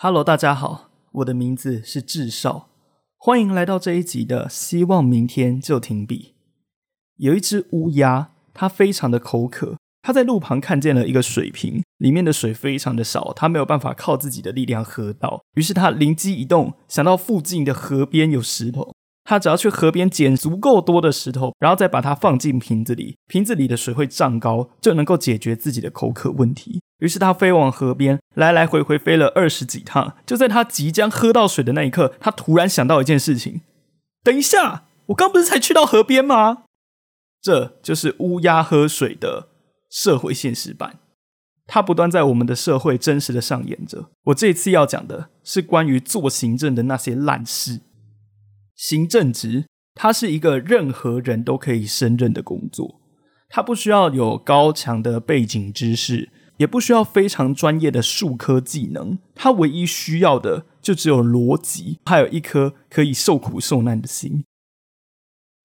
Hello，大家好，我的名字是智少，欢迎来到这一集的希望明天就停笔。有一只乌鸦，它非常的口渴，它在路旁看见了一个水瓶，里面的水非常的少，它没有办法靠自己的力量喝到，于是它灵机一动，想到附近的河边有石头。它只要去河边捡足够多的石头，然后再把它放进瓶子里，瓶子里的水会涨高，就能够解决自己的口渴问题。于是它飞往河边，来来回回飞了二十几趟。就在它即将喝到水的那一刻，它突然想到一件事情：等一下，我刚不是才去到河边吗？这就是乌鸦喝水的社会现实版。它不断在我们的社会真实的上演着。我这次要讲的是关于做行政的那些烂事。行政职，它是一个任何人都可以胜任的工作，它不需要有高强的背景知识，也不需要非常专业的数科技能，它唯一需要的就只有逻辑，还有一颗可以受苦受难的心。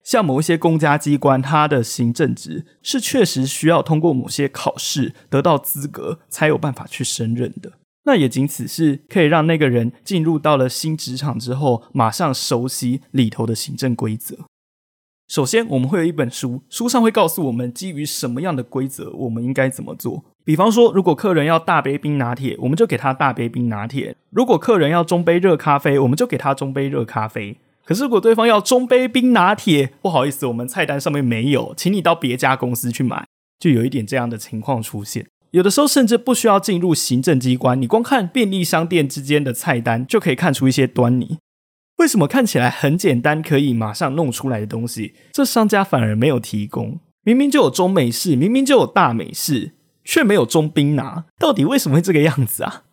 像某一些公家机关，它的行政职是确实需要通过某些考试得到资格，才有办法去升任的。那也仅此是可以让那个人进入到了新职场之后，马上熟悉里头的行政规则。首先，我们会有一本书，书上会告诉我们基于什么样的规则，我们应该怎么做。比方说，如果客人要大杯冰拿铁，我们就给他大杯冰拿铁；如果客人要中杯热咖啡，我们就给他中杯热咖啡。可是，如果对方要中杯冰拿铁，不好意思，我们菜单上面没有，请你到别家公司去买，就有一点这样的情况出现。有的时候甚至不需要进入行政机关，你光看便利商店之间的菜单就可以看出一些端倪。为什么看起来很简单，可以马上弄出来的东西，这商家反而没有提供？明明就有中美式，明明就有大美式，却没有中冰拿，到底为什么会这个样子啊？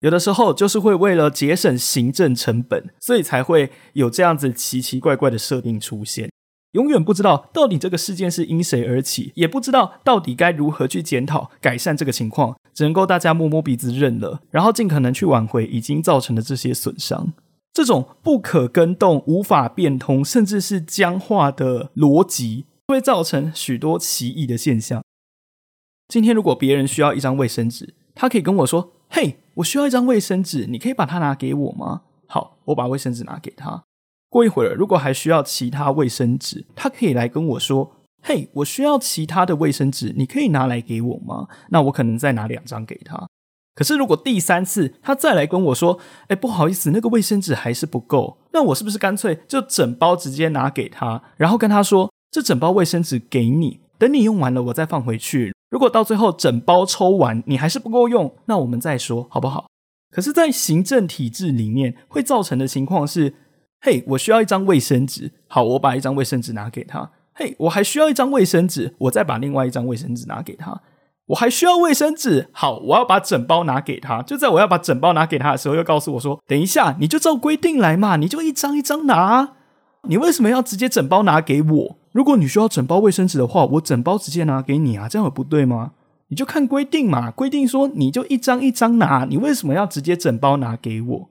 有的时候就是会为了节省行政成本，所以才会有这样子奇奇怪怪的设定出现。永远不知道到底这个事件是因谁而起，也不知道到底该如何去检讨改善这个情况，只能够大家摸摸鼻子认了，然后尽可能去挽回已经造成的这些损伤。这种不可更动、无法变通，甚至是僵化的逻辑，会造成许多奇异的现象。今天如果别人需要一张卫生纸，他可以跟我说：“嘿，我需要一张卫生纸，你可以把它拿给我吗？”好，我把卫生纸拿给他。过一会儿，如果还需要其他卫生纸，他可以来跟我说：“嘿，我需要其他的卫生纸，你可以拿来给我吗？”那我可能再拿两张给他。可是如果第三次他再来跟我说：“哎，不好意思，那个卫生纸还是不够。”那我是不是干脆就整包直接拿给他，然后跟他说：“这整包卫生纸给你，等你用完了我再放回去。如果到最后整包抽完你还是不够用，那我们再说好不好？”可是，在行政体制里面会造成的情况是。嘿，我需要一张卫生纸。好，我把一张卫生纸拿给他。嘿，我还需要一张卫生纸。我再把另外一张卫生纸拿给他。我还需要卫生纸。好，我要把整包拿给他。就在我要把整包拿给他的时候，又告诉我说：“等一下，你就照规定来嘛，你就一张一张拿。你为什么要直接整包拿给我？如果你需要整包卫生纸的话，我整包直接拿给你啊，这样有不对吗？你就看规定嘛，规定说你就一张一张拿，你为什么要直接整包拿给我？”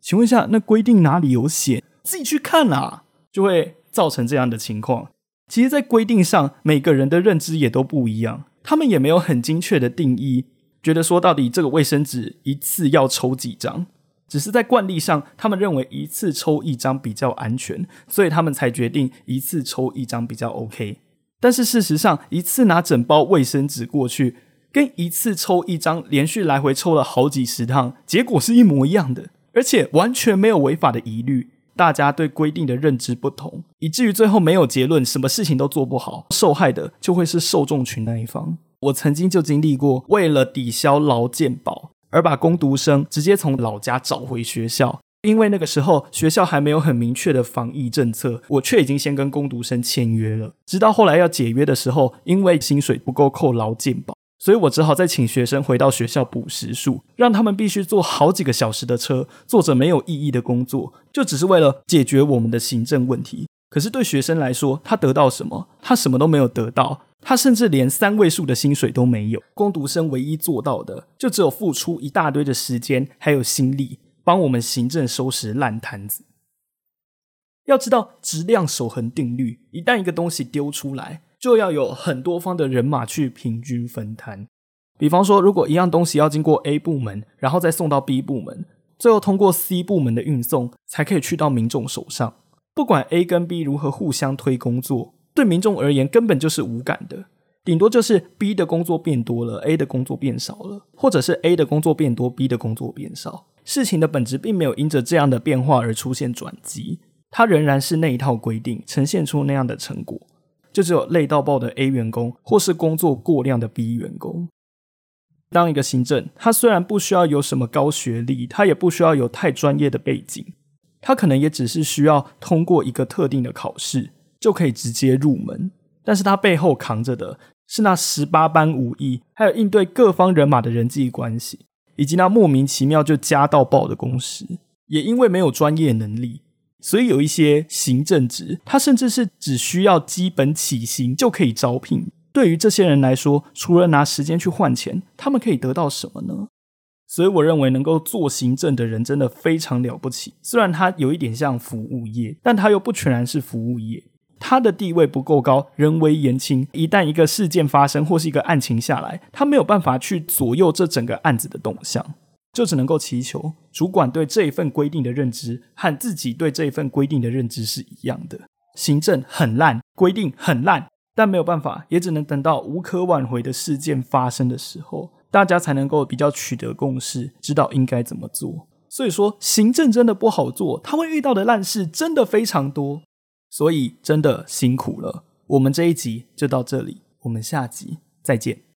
请问一下，那规定哪里有写？自己去看啦，就会造成这样的情况。其实，在规定上，每个人的认知也都不一样，他们也没有很精确的定义，觉得说到底这个卫生纸一次要抽几张，只是在惯例上，他们认为一次抽一张比较安全，所以他们才决定一次抽一张比较 OK。但是事实上，一次拿整包卫生纸过去，跟一次抽一张，连续来回抽了好几十趟，结果是一模一样的。而且完全没有违法的疑虑，大家对规定的认知不同，以至于最后没有结论，什么事情都做不好，受害的就会是受众群那一方。我曾经就经历过，为了抵消劳健保而把工读生直接从老家找回学校，因为那个时候学校还没有很明确的防疫政策，我却已经先跟工读生签约了。直到后来要解约的时候，因为薪水不够扣劳健保。所以我只好再请学生回到学校补时数，让他们必须坐好几个小时的车，做着没有意义的工作，就只是为了解决我们的行政问题。可是对学生来说，他得到什么？他什么都没有得到，他甚至连三位数的薪水都没有。工读生唯一做到的，就只有付出一大堆的时间还有心力，帮我们行政收拾烂摊子。要知道质量守恒定律，一旦一个东西丢出来，就要有很多方的人马去平均分摊。比方说，如果一样东西要经过 A 部门，然后再送到 B 部门，最后通过 C 部门的运送，才可以去到民众手上。不管 A 跟 B 如何互相推工作，对民众而言根本就是无感的，顶多就是 B 的工作变多了，A 的工作变少了，或者是 A 的工作变多，B 的工作变少。事情的本质并没有因着这样的变化而出现转机，它仍然是那一套规定，呈现出那样的成果，就只有累到爆的 A 员工，或是工作过量的 B 员工。当一个行政，他虽然不需要有什么高学历，他也不需要有太专业的背景。他可能也只是需要通过一个特定的考试就可以直接入门，但是他背后扛着的是那十八般武艺，还有应对各方人马的人际关系，以及那莫名其妙就加到爆的工时。也因为没有专业能力，所以有一些行政职，他甚至是只需要基本起薪就可以招聘。对于这些人来说，除了拿时间去换钱，他们可以得到什么呢？所以我认为能够做行政的人真的非常了不起。虽然他有一点像服务业，但他又不全然是服务业。他的地位不够高，人为言轻。一旦一个事件发生或是一个案情下来，他没有办法去左右这整个案子的动向，就只能够祈求主管对这一份规定的认知和自己对这一份规定的认知是一样的。行政很烂，规定很烂，但没有办法，也只能等到无可挽回的事件发生的时候。大家才能够比较取得共识，知道应该怎么做。所以说，行政真的不好做，他会遇到的烂事真的非常多，所以真的辛苦了。我们这一集就到这里，我们下集再见。